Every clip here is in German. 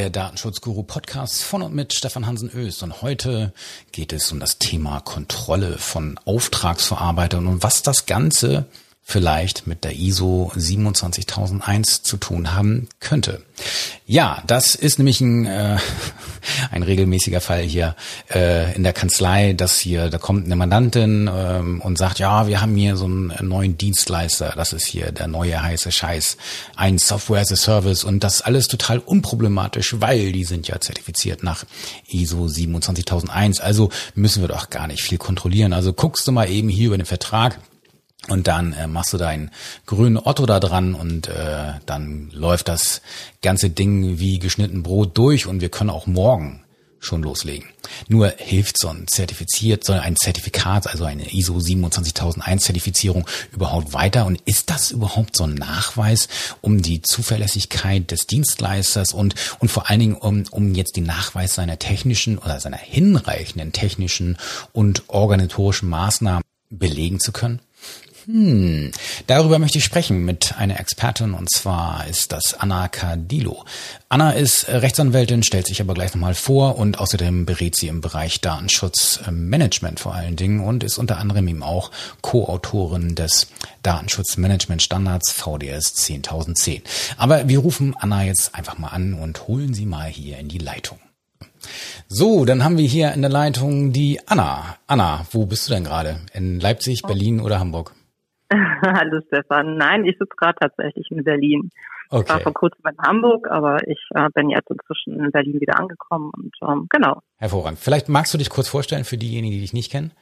Der Datenschutzguru Podcast von und mit Stefan Hansen Öst. Und heute geht es um das Thema Kontrolle von Auftragsverarbeitern und was das Ganze vielleicht mit der ISO 27001 zu tun haben könnte. Ja, das ist nämlich ein, äh, ein regelmäßiger Fall hier äh, in der Kanzlei, dass hier, da kommt eine Mandantin ähm, und sagt, ja, wir haben hier so einen neuen Dienstleister, das ist hier der neue heiße Scheiß, ein Software as a Service und das alles total unproblematisch, weil die sind ja zertifiziert nach ISO 27001, also müssen wir doch gar nicht viel kontrollieren. Also guckst du mal eben hier über den Vertrag, und dann äh, machst du deinen grünen Otto da dran und äh, dann läuft das ganze Ding wie geschnitten Brot durch und wir können auch morgen schon loslegen. Nur hilft so ein zertifiziert, so ein Zertifikat, also eine ISO 27001 Zertifizierung überhaupt weiter? Und ist das überhaupt so ein Nachweis, um die Zuverlässigkeit des Dienstleisters und, und vor allen Dingen um, um jetzt den Nachweis seiner technischen oder seiner hinreichenden technischen und organisatorischen Maßnahmen belegen zu können? Hm, darüber möchte ich sprechen mit einer Expertin und zwar ist das Anna Cadillo. Anna ist Rechtsanwältin, stellt sich aber gleich nochmal vor und außerdem berät sie im Bereich Datenschutzmanagement vor allen Dingen und ist unter anderem eben auch Co-Autorin des Datenschutzmanagementstandards VDS 10010. Aber wir rufen Anna jetzt einfach mal an und holen sie mal hier in die Leitung. So, dann haben wir hier in der Leitung die Anna. Anna, wo bist du denn gerade? In Leipzig, Berlin oder Hamburg? Hallo Stefan. Nein, ich sitze gerade tatsächlich in Berlin. Okay. Ich war vor kurzem in Hamburg, aber ich äh, bin jetzt inzwischen in Berlin wieder angekommen und ähm, genau. Hervorragend. Vielleicht magst du dich kurz vorstellen für diejenigen, die dich nicht kennen?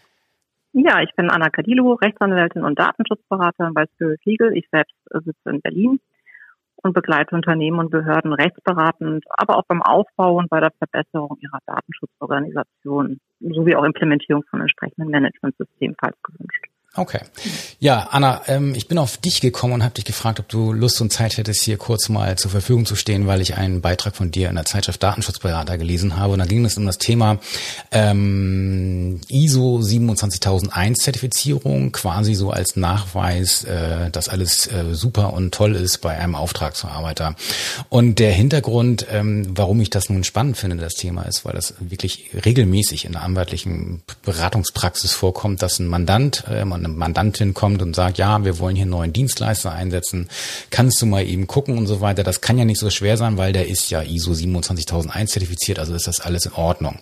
Ja, ich bin Anna Cadillo, Rechtsanwältin und Datenschutzberaterin bei Spirit Legal. Ich selbst äh, sitze in Berlin und begleite Unternehmen und Behörden rechtsberatend, aber auch beim Aufbau und bei der Verbesserung ihrer Datenschutzorganisation sowie auch Implementierung von entsprechenden Managementsystemen, falls gewünscht. Okay. Ja, Anna, ähm, ich bin auf dich gekommen und habe dich gefragt, ob du Lust und Zeit hättest, hier kurz mal zur Verfügung zu stehen, weil ich einen Beitrag von dir in der Zeitschrift Datenschutzberater gelesen habe. Und da ging es um das Thema ähm, ISO 27001 Zertifizierung, quasi so als Nachweis, äh, dass alles äh, super und toll ist bei einem Auftragsverarbeiter. Und der Hintergrund, ähm, warum ich das nun spannend finde, das Thema ist, weil das wirklich regelmäßig in der anwaltlichen Beratungspraxis vorkommt, dass ein Mandant, äh, eine Mandantin kommt und sagt, ja, wir wollen hier neuen Dienstleister einsetzen, kannst du mal eben gucken und so weiter. Das kann ja nicht so schwer sein, weil der ist ja ISO 27001 zertifiziert, also ist das alles in Ordnung.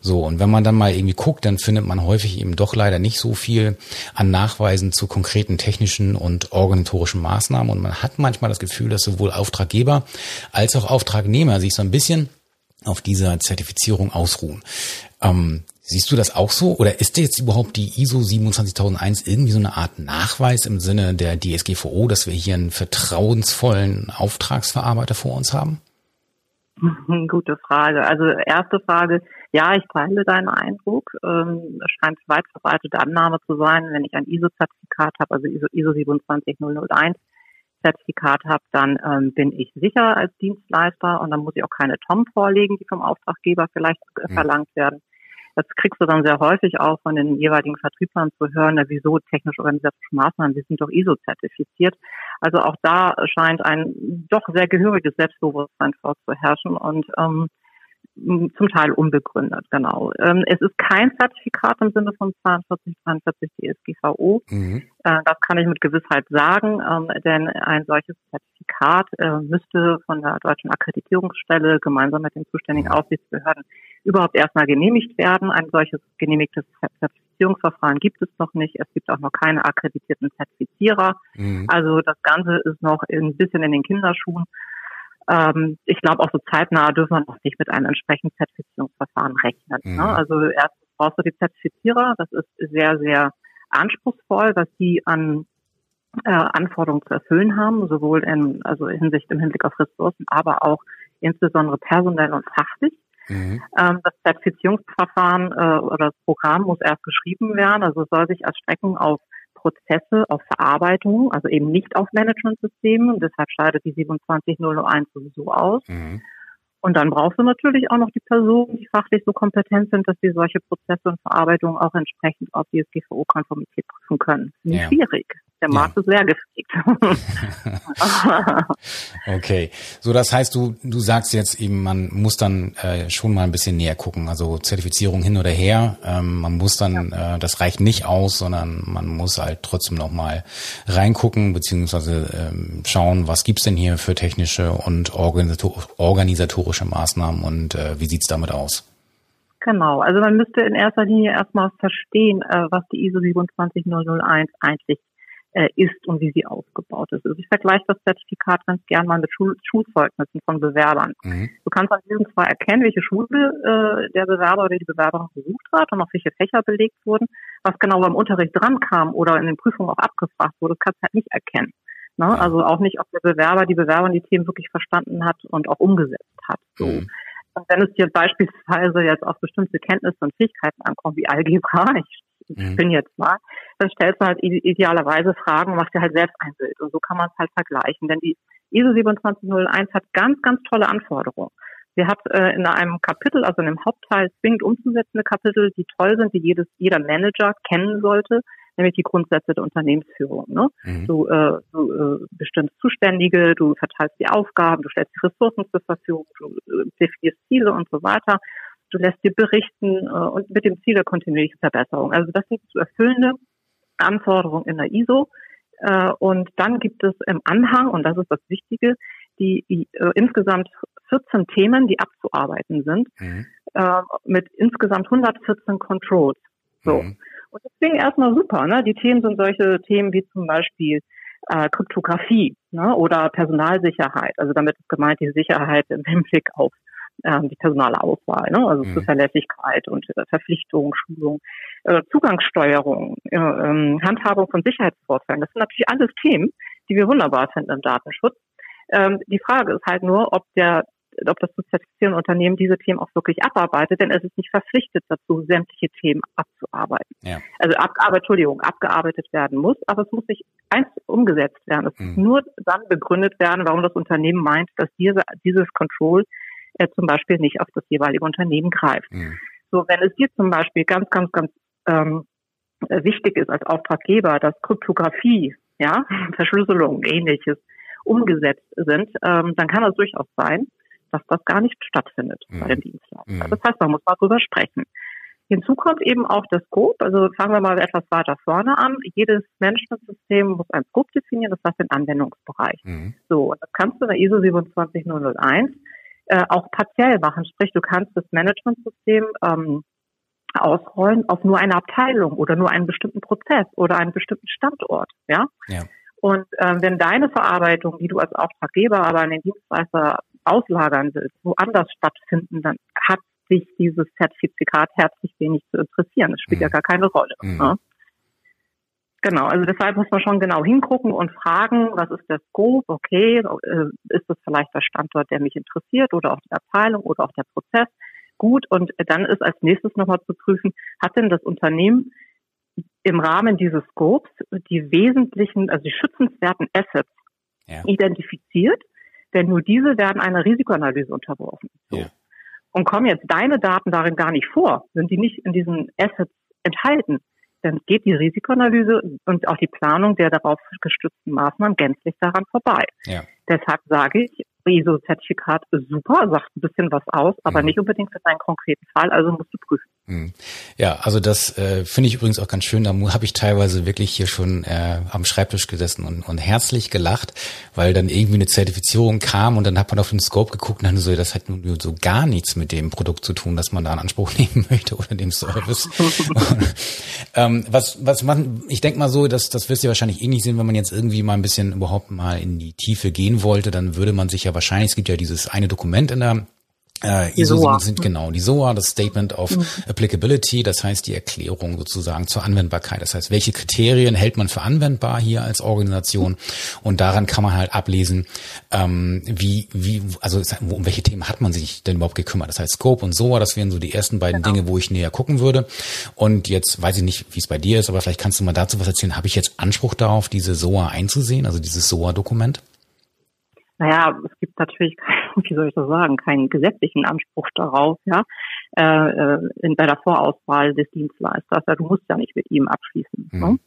So, und wenn man dann mal irgendwie guckt, dann findet man häufig eben doch leider nicht so viel an Nachweisen zu konkreten technischen und organisatorischen Maßnahmen und man hat manchmal das Gefühl, dass sowohl Auftraggeber als auch Auftragnehmer sich so ein bisschen auf dieser Zertifizierung ausruhen. Ähm, Siehst du das auch so? Oder ist jetzt überhaupt die ISO 27001 irgendwie so eine Art Nachweis im Sinne der DSGVO, dass wir hier einen vertrauensvollen Auftragsverarbeiter vor uns haben? Gute Frage. Also erste Frage, ja, ich teile deinen Eindruck. Ähm, es scheint weit verbreitete Annahme zu sein, wenn ich ein ISO-Zertifikat habe, also ISO, ISO 27001 Zertifikat habe, dann ähm, bin ich sicher als Dienstleister und dann muss ich auch keine TOM vorlegen, die vom Auftraggeber vielleicht mhm. verlangt werden. Das kriegst du dann sehr häufig auch von den jeweiligen Vertrieblern zu hören, na, wieso technisch-organisatorische Maßnahmen, wir sind doch ISO-zertifiziert. Also auch da scheint ein doch sehr gehöriges Selbstbewusstsein vorzuherrschen und ähm, zum Teil unbegründet, genau. Ähm, es ist kein Zertifikat im Sinne von 42, 43 DSGVO. Mhm. Äh, das kann ich mit Gewissheit sagen, ähm, denn ein solches Zertifikat äh, müsste von der deutschen Akkreditierungsstelle gemeinsam mit den zuständigen mhm. Aufsichtsbehörden überhaupt erstmal genehmigt werden. Ein solches genehmigtes Zertifizierungsverfahren gibt es noch nicht. Es gibt auch noch keine akkreditierten Zertifizierer. Mhm. Also das Ganze ist noch ein bisschen in den Kinderschuhen. Ähm, ich glaube, auch so zeitnah dürfen wir noch nicht mit einem entsprechenden Zertifizierungsverfahren rechnen. Ne? Mhm. Ne? Also erstens brauchst du die Zertifizierer. Das ist sehr, sehr anspruchsvoll, was die an äh, Anforderungen zu erfüllen haben, sowohl in, also in Hinsicht im Hinblick auf Ressourcen, aber auch insbesondere personell und fachlich. Mhm. Ähm, das Zertifizierungsverfahren äh, oder das Programm muss erst geschrieben werden, also soll sich erstrecken auf Prozesse, auf Verarbeitung, also eben nicht auf Managementsystemen. Deshalb scheidet die 27001 sowieso aus. Mhm. Und dann brauchst du natürlich auch noch die Personen, die fachlich so kompetent sind, dass sie solche Prozesse und Verarbeitungen auch entsprechend auf DSGVO-Konformität prüfen können. Nicht ja. schwierig. Der Markt ja. ist leer gefegt. okay. So, das heißt, du, du sagst jetzt eben, man muss dann äh, schon mal ein bisschen näher gucken. Also Zertifizierung hin oder her. Ähm, man muss dann, ja. äh, das reicht nicht aus, sondern man muss halt trotzdem noch mal reingucken, beziehungsweise ähm, schauen, was gibt's denn hier für technische und organisator organisatorische Maßnahmen und äh, wie sieht's damit aus? Genau, also man müsste in erster Linie erstmal verstehen, äh, was die ISO 27001 eigentlich ist und wie sie aufgebaut ist. Also ich vergleiche das Zertifikat ganz gern mal mit Schul Schulzeugnissen von Bewerbern. Mhm. Du kannst an diesem zwar erkennen, welche Schule äh, der Bewerber oder die Bewerberin besucht hat und auf welche Fächer belegt wurden. Was genau beim Unterricht dran kam oder in den Prüfungen auch abgefragt wurde, kannst du halt nicht erkennen. Ne? Also auch nicht, ob der Bewerber, die Bewerberin die Themen wirklich verstanden hat und auch umgesetzt hat. So. Mhm. Und wenn es dir beispielsweise jetzt auf bestimmte Kenntnisse und Fähigkeiten ankommt, wie Algebra, ich mhm. bin jetzt mal, dann stellst du halt idealerweise Fragen und machst dir halt selbst ein Bild. Und so kann man es halt vergleichen. Denn die ISO 27001 hat ganz, ganz tolle Anforderungen. Sie hat äh, in einem Kapitel, also in einem Hauptteil zwingend umzusetzende Kapitel, die toll sind, die jedes, jeder Manager kennen sollte, nämlich die Grundsätze der Unternehmensführung. Ne? Mhm. Du, äh, du äh, bestimmst Zuständige, du verteilst die Aufgaben, du stellst die Ressourcen zur Verfügung, du äh, definierst Ziele und so weiter. Du lässt dir berichten äh, und mit dem Ziel der kontinuierlichen Verbesserung. Also das sind zu erfüllende Anforderungen in der ISO. Äh, und dann gibt es im Anhang, und das ist das Wichtige, die, die äh, insgesamt 14 Themen, die abzuarbeiten sind, mhm. äh, mit insgesamt 114 Controls. So. Mhm. Und das klingt erstmal super. Ne? Die Themen sind solche Themen wie zum Beispiel äh, Kryptographie ne? oder Personalsicherheit. Also damit ist gemeint die Sicherheit im Hinblick auf ähm, die Personalauswahl, ne? also mhm. Zuverlässigkeit und äh, Verpflichtung, Schulung, äh, Zugangssteuerung, äh, ähm, Handhabung von Sicherheitsvorfällen. Das sind natürlich alles Themen, die wir wunderbar finden im Datenschutz. Ähm, die Frage ist halt nur, ob der ob das zu zertifizierende Unternehmen diese Themen auch wirklich abarbeitet, denn es ist nicht verpflichtet dazu, sämtliche Themen abzuarbeiten. Ja. Also abgearbeitet, Entschuldigung, abgearbeitet werden muss, aber es muss nicht eins umgesetzt werden. Es mhm. muss nur dann begründet werden, warum das Unternehmen meint, dass diese, dieses Control äh, zum Beispiel nicht auf das jeweilige Unternehmen greift. Mhm. So, wenn es dir zum Beispiel ganz, ganz, ganz ähm, wichtig ist als Auftraggeber, dass Kryptographie, ja, Verschlüsselung, ähnliches umgesetzt sind, ähm, dann kann es durchaus sein, dass das gar nicht stattfindet mhm. bei den Dienstleistern. Mhm. Das heißt, man muss mal drüber sprechen. Hinzu kommt eben auch das Scope. Also fangen wir mal etwas weiter vorne an. Jedes Managementsystem muss ein Scope definieren, das heißt den Anwendungsbereich. Mhm. So, das kannst du in der ISO 27001 äh, auch partiell machen. Sprich, du kannst das Managementsystem ähm, ausrollen auf nur eine Abteilung oder nur einen bestimmten Prozess oder einen bestimmten Standort. Ja. ja. Und äh, wenn deine Verarbeitung, die du als Auftraggeber aber an den Dienstleister auslagern willst, woanders stattfinden, dann hat sich dieses Zertifikat herzlich wenig zu interessieren. Das spielt mhm. ja gar keine Rolle. Mhm. Ne? Genau, also deshalb muss man schon genau hingucken und fragen, was ist der Scope, okay, äh, ist das vielleicht der Standort, der mich interessiert oder auch die Abteilung oder auch der Prozess. Gut, und dann ist als nächstes nochmal zu prüfen, hat denn das Unternehmen im Rahmen dieses Scopes die wesentlichen, also die schützenswerten Assets ja. identifiziert denn nur diese werden einer Risikoanalyse unterworfen. So. Ja. Und kommen jetzt deine Daten darin gar nicht vor, sind die nicht in diesen Assets enthalten, dann geht die Risikoanalyse und auch die Planung der darauf gestützten Maßnahmen gänzlich daran vorbei. Ja. Deshalb sage ich, ISO-Zertifikat super, sagt ein bisschen was aus, aber mhm. nicht unbedingt für deinen konkreten Fall, also musst du prüfen. Mhm. Ja, also das äh, finde ich übrigens auch ganz schön. Da habe ich teilweise wirklich hier schon äh, am Schreibtisch gesessen und, und herzlich gelacht, weil dann irgendwie eine Zertifizierung kam und dann hat man auf den Scope geguckt und dann so, das hat nun so gar nichts mit dem Produkt zu tun, das man da in Anspruch nehmen möchte oder dem Service. und, ähm, was, was man, ich denke mal so, dass das wirst du wahrscheinlich eh nicht sehen, wenn man jetzt irgendwie mal ein bisschen überhaupt mal in die Tiefe gehen wollte, dann würde man sich ja wahrscheinlich, es gibt ja dieses eine Dokument in der äh, ISO SOA. sind genau die SOA, das Statement of mhm. Applicability, das heißt die Erklärung sozusagen zur Anwendbarkeit. Das heißt, welche Kriterien hält man für anwendbar hier als Organisation? Und daran kann man halt ablesen, ähm, wie, wie, also um welche Themen hat man sich denn überhaupt gekümmert? Das heißt, Scope und SOA, das wären so die ersten beiden genau. Dinge, wo ich näher gucken würde. Und jetzt weiß ich nicht, wie es bei dir ist, aber vielleicht kannst du mal dazu was erzählen. Habe ich jetzt Anspruch darauf, diese SOA einzusehen, also dieses SOA-Dokument? naja, es gibt natürlich, wie soll ich das sagen, keinen gesetzlichen Anspruch darauf, ja, äh, äh, in, bei der Vorauswahl des Dienstleisters. Ja, du musst ja nicht mit ihm abschließen. Mhm. Ne?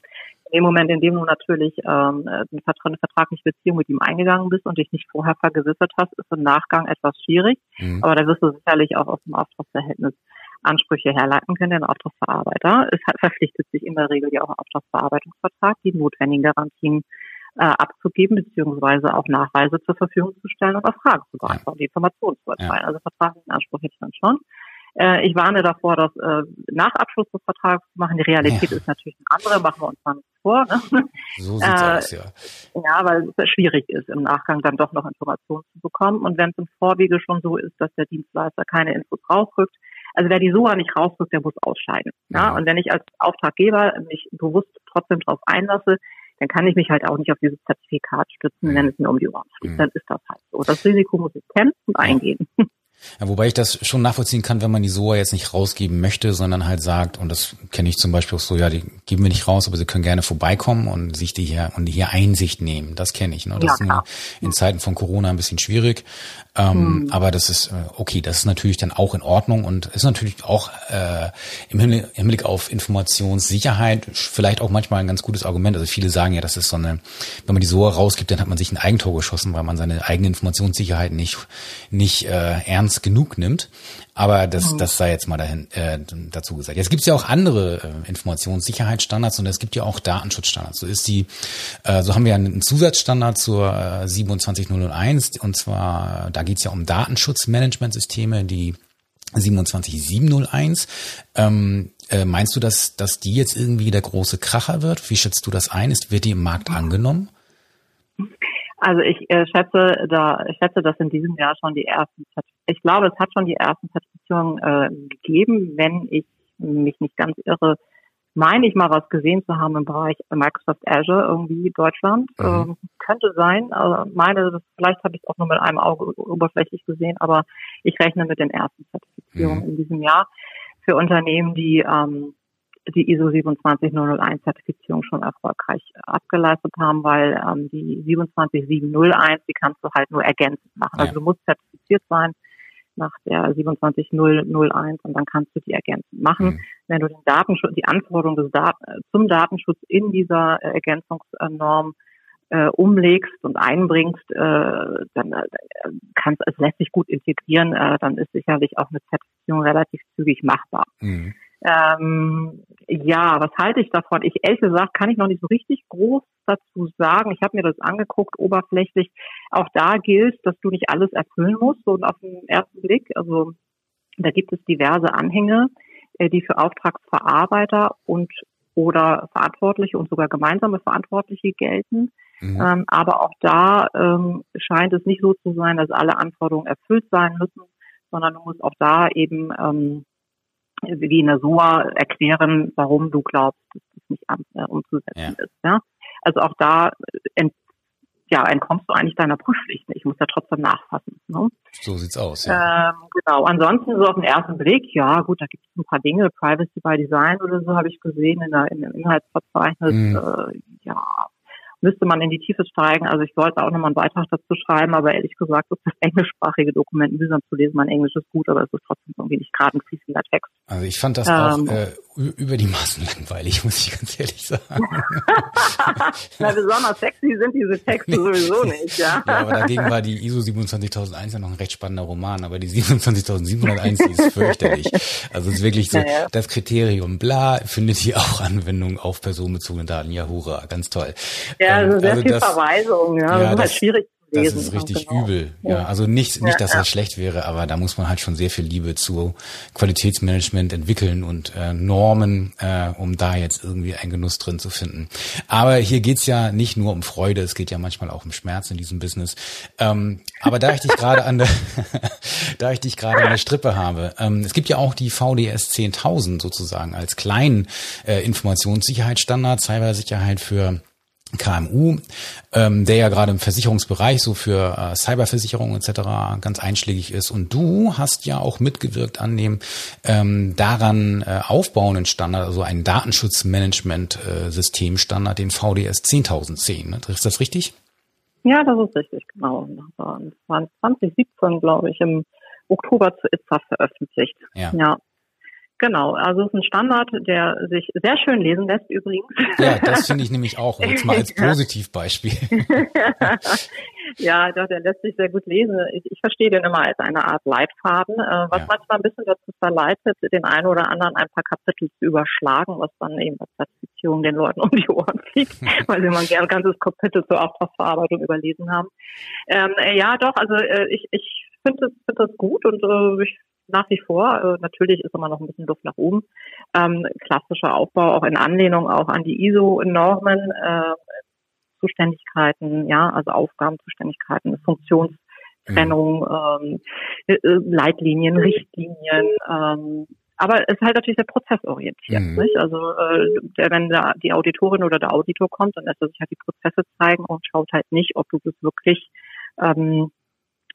dem Moment, in dem du natürlich ähm, eine vertragliche Beziehung mit ihm eingegangen bist und dich nicht vorher vergewissert hast, ist im Nachgang etwas schwierig. Mhm. Aber da wirst du sicherlich auch aus dem Auftragsverhältnis Ansprüche herleiten können. Der Auftragsverarbeiter es verpflichtet sich in der Regel ja auch im Auftragsverarbeitungsvertrag, die notwendigen Garantien äh, abzugeben, beziehungsweise auch Nachweise zur Verfügung zu stellen und auch Fragen zu beantworten, ja. Informationen zu erteilen. Ja. Also vertraglichen Anspruch hätte ich dann schon. Äh, ich warne davor, das äh, nach Abschluss des Vertrags zu machen. Die Realität ja. ist natürlich eine andere, machen wir uns mal nicht vor. Ne? So sieht's äh, aus, ja. Ja, weil es schwierig ist, im Nachgang dann doch noch Informationen zu bekommen. Und wenn es im Vorwege schon so ist, dass der Dienstleister keine Infos rausrückt, also wer die SOA nicht rausrückt, der muss ausscheiden. Ja? ja. Und wenn ich als Auftraggeber mich bewusst trotzdem darauf einlasse, dann kann ich mich halt auch nicht auf dieses Zertifikat stützen, wenn es mir um die Ohren fliegt. Mhm. Dann ist das halt so. Das Risiko muss ich kennen und eingehen. Ja, wobei ich das schon nachvollziehen kann, wenn man die SOA jetzt nicht rausgeben möchte, sondern halt sagt, und das kenne ich zum Beispiel auch so, ja, die geben wir nicht raus, aber sie können gerne vorbeikommen und sich die hier und hier Einsicht nehmen. Das kenne ich. Ne? Das ja, ist in Zeiten von Corona ein bisschen schwierig. Ähm, hm. Aber das ist äh, okay, das ist natürlich dann auch in Ordnung und ist natürlich auch äh, im Hinblick, im Hinblick auf Informationssicherheit vielleicht auch manchmal ein ganz gutes Argument. Also viele sagen ja, das ist so eine, wenn man die SOA rausgibt, dann hat man sich ein Eigentor geschossen, weil man seine eigene Informationssicherheit nicht nicht äh, ernst genug nimmt. Aber das, mhm. das sei jetzt mal dahin, äh, dazu gesagt. Jetzt gibt es ja auch andere äh, Informationssicherheitsstandards und es gibt ja auch Datenschutzstandards. So ist die, äh, so haben wir einen Zusatzstandard zur äh, 27001 und zwar, da geht es ja um Datenschutzmanagementsysteme, die 27701. Ähm, äh, meinst du, dass, dass die jetzt irgendwie der große Kracher wird? Wie schätzt du das ein? Ist, wird die im Markt angenommen? Also ich äh, schätze, da ich schätze, dass in diesem Jahr schon die ersten, ich glaube, es hat schon die ersten Zertifizierungen äh, gegeben, wenn ich mich nicht ganz irre, meine ich mal was gesehen zu haben im Bereich Microsoft Azure irgendwie Deutschland. Mhm. Ähm, könnte sein. Also meine, vielleicht habe ich es auch nur mit einem Auge oberflächlich gesehen, aber ich rechne mit den ersten Zertifizierungen mhm. in diesem Jahr für Unternehmen, die ähm, die ISO 27001 Zertifizierung schon erfolgreich abgeleistet haben, weil ähm, die 27701, die kannst du halt nur ergänzend machen. Ja. Also du musst zertifiziert sein nach der 27001 und dann kannst du die ergänzend machen. Mhm. Wenn du den Datenschutz, die Anforderungen des Dat zum Datenschutz in dieser Ergänzungsnorm äh, umlegst und einbringst, äh, dann äh, kannst es lässt sich gut integrieren, äh, dann ist sicherlich auch eine Zertifizierung relativ zügig machbar. Mhm. Ähm, ja, was halte ich davon? Ich ehrlich gesagt kann ich noch nicht so richtig groß dazu sagen. Ich habe mir das angeguckt, oberflächlich. Auch da gilt, dass du nicht alles erfüllen musst. Und auf den ersten Blick, also da gibt es diverse Anhänge, äh, die für Auftragsverarbeiter und oder Verantwortliche und sogar gemeinsame Verantwortliche gelten. Mhm. Ähm, aber auch da ähm, scheint es nicht so zu sein, dass alle Anforderungen erfüllt sein müssen, sondern du musst auch da eben ähm, wie in der SOA erklären, warum du glaubst, dass das nicht äh, umzusetzen ja. ist. Ja? Also auch da ent, ja, entkommst du eigentlich deiner Prüfpflicht nicht. Ich muss ja trotzdem nachfassen. Ne? So sieht's aus. Ja. Ähm, genau. Ansonsten so auf den ersten Blick, ja gut, da gibt es ein paar Dinge, Privacy by Design oder so habe ich gesehen in, der, in dem Inhaltsverzeichnis. Mhm. Äh, ja, müsste man in die Tiefe steigen. Also ich sollte auch nochmal einen Beitrag dazu schreiben, aber ehrlich gesagt ist das englischsprachige Dokument mühsam zu lesen. Mein Englisch ist gut, aber es ist trotzdem irgendwie nicht gerade ein fließender Text. Also ich fand das ähm, auch äh, über die Maßen langweilig, muss ich ganz ehrlich sagen. Na, besonders sexy sind diese Texte sowieso nicht, ja. ja. aber dagegen war die ISO 27001 ja noch ein recht spannender Roman, aber die 27701, die ist fürchterlich. Also es ist wirklich so, ja, ja. das Kriterium bla findet hier auch Anwendung auf personenbezogene Daten. Ja, hurra, ganz toll. Ja, also sehr also viel das, Verweisung, ja. ja das ist halt schwierig das ist richtig genau. übel. Ja, also nicht, nicht, dass ja, das schlecht wäre, aber da muss man halt schon sehr viel Liebe zu Qualitätsmanagement entwickeln und äh, Normen, äh, um da jetzt irgendwie einen Genuss drin zu finden. Aber hier geht's ja nicht nur um Freude, es geht ja manchmal auch um Schmerz in diesem Business. Ähm, aber da ich dich gerade an der, da ich dich gerade an der Strippe habe, ähm, es gibt ja auch die VDS 10.000 sozusagen als kleinen äh, Informationssicherheitsstandard, Cybersicherheit für KMU, ähm, der ja gerade im Versicherungsbereich so für äh, Cyberversicherung etc. ganz einschlägig ist. Und du hast ja auch mitgewirkt an dem ähm, daran äh, aufbauenden Standard, also einen Datenschutzmanagement-Systemstandard, den VDS 10010. Ne? Ist das richtig? Ja, das ist richtig, genau. Das war 2017, glaube ich, im Oktober zu ITSA veröffentlicht. Ja. ja. Genau, also es ist ein Standard, der sich sehr schön lesen lässt übrigens. Ja, das finde ich nämlich auch. Jetzt mal als Positivbeispiel. ja, doch, der lässt sich sehr gut lesen. Ich, ich verstehe den immer als eine Art Leitfaden, äh, was ja. manchmal ein bisschen dazu verleitet, den einen oder anderen ein paar Kapitel zu überschlagen, was dann eben bei Zertifizierung den Leuten um die Ohren fliegt, weil sie mal ein ganzes Kapitel zur Auftragsverarbeitung überlesen haben. Ähm, äh, ja, doch, also äh, ich, ich finde das, find das gut und äh, ich nach wie vor. Äh, natürlich ist immer noch ein bisschen Luft nach oben. Ähm, klassischer Aufbau auch in Anlehnung auch an die ISO-Normen, äh, Zuständigkeiten, ja, also Aufgabenzuständigkeiten, Funktionstrennung, mhm. ähm, äh, Leitlinien, Richtlinien. Ähm, aber es ist halt natürlich sehr prozessorientiert. Mhm. Nicht? Also äh, der, wenn da die Auditorin oder der Auditor kommt, dann lässt er sich halt die Prozesse zeigen und schaut halt nicht, ob du das wirklich ähm,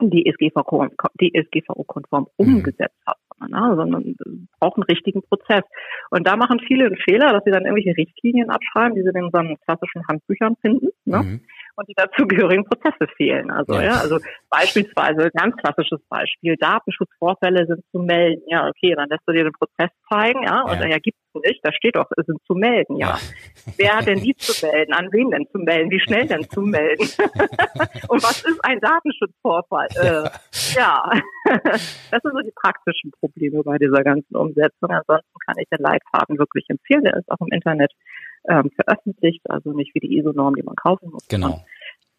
die SGVO-konform mhm. umgesetzt hat, ne? sondern braucht einen richtigen Prozess. Und da machen viele einen Fehler, dass sie dann irgendwelche Richtlinien abschreiben, die sie in unseren klassischen Handbüchern finden. Ne? Mhm und die dazugehörigen Prozesse fehlen. Also ja. ja, also beispielsweise ganz klassisches Beispiel: Datenschutzvorfälle sind zu melden. Ja, okay, dann lässt du dir den Prozess zeigen, ja, und ja, ja gibt's nicht. Da steht doch, es sind zu melden. Ja, wer hat denn die zu melden? An wen denn zu melden? Wie schnell denn zu melden? und was ist ein Datenschutzvorfall? Ja, äh, ja. das sind so die praktischen Probleme bei dieser ganzen Umsetzung. Ansonsten kann ich den Leitfaden wirklich empfehlen. Der ist auch im Internet ähm, veröffentlicht, also nicht wie die ISO-Norm, die man kaufen muss. Genau.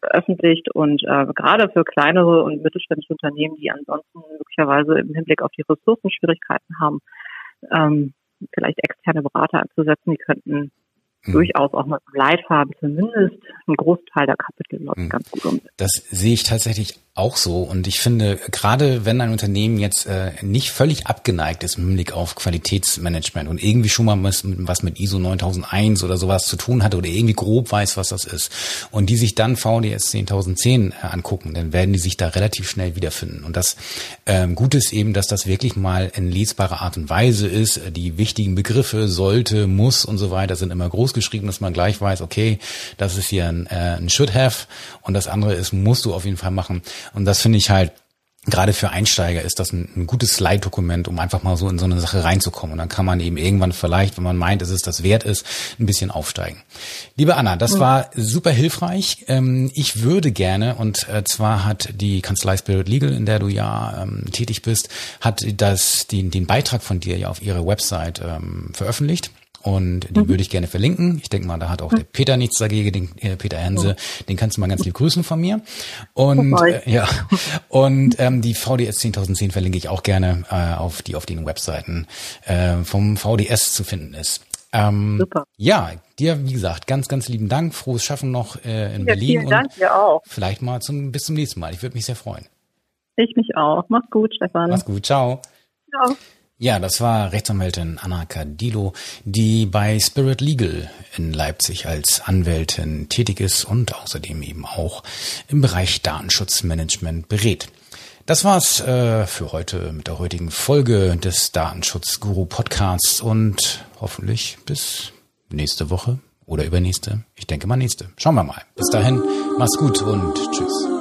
Veröffentlicht und äh, gerade für kleinere und mittelständische Unternehmen, die ansonsten möglicherweise im Hinblick auf die Ressourcen Schwierigkeiten haben, ähm, vielleicht externe Berater anzusetzen, die könnten mhm. durchaus auch mit Leitfaden zumindest einen Großteil der Kapitel mhm. ganz gut umsetzen. Das sehe ich tatsächlich auch so. Und ich finde, gerade wenn ein Unternehmen jetzt äh, nicht völlig abgeneigt ist im Hinblick auf Qualitätsmanagement und irgendwie schon mal was, was mit ISO 9001 oder sowas zu tun hat oder irgendwie grob weiß, was das ist, und die sich dann VDS 10010 äh, angucken, dann werden die sich da relativ schnell wiederfinden. Und das ähm, Gute ist eben, dass das wirklich mal in lesbarer Art und Weise ist. Die wichtigen Begriffe sollte, muss und so weiter sind immer groß geschrieben, dass man gleich weiß, okay, das ist hier ein, äh, ein Should have und das andere ist, musst du auf jeden Fall machen. Und das finde ich halt gerade für Einsteiger ist das ein, ein gutes Slide-Dokument, um einfach mal so in so eine Sache reinzukommen. Und dann kann man eben irgendwann vielleicht, wenn man meint, dass es das wert ist, ein bisschen aufsteigen. Liebe Anna, das mhm. war super hilfreich. Ähm, ich würde gerne, und äh, zwar hat die Kanzlei Spirit Legal, in der du ja ähm, tätig bist, hat das, den, den Beitrag von dir ja auf ihrer Website ähm, veröffentlicht. Und den mhm. würde ich gerne verlinken. Ich denke mal, da hat auch der Peter nichts dagegen, den äh, Peter Hense, mhm. den kannst du mal ganz lieb grüßen von mir. Und äh, ja, und ähm, die VDS 10010 verlinke ich auch gerne äh, auf die auf den Webseiten äh, vom VDS zu finden ist. Ähm, Super. Ja, dir wie gesagt ganz ganz lieben Dank, frohes Schaffen noch äh, in ja, Berlin vielen Dank dir auch. Vielleicht mal zum bis zum nächsten Mal. Ich würde mich sehr freuen. Ich mich auch. Mach's gut, Stefan. Mach's gut. Ciao. Ciao. Ja, das war Rechtsanwältin Anna Cadillo, die bei Spirit Legal in Leipzig als Anwältin tätig ist und außerdem eben auch im Bereich Datenschutzmanagement berät. Das war's äh, für heute mit der heutigen Folge des Datenschutzguru Podcasts und hoffentlich bis nächste Woche oder übernächste. Ich denke mal nächste. Schauen wir mal. Bis dahin, mach's gut und tschüss.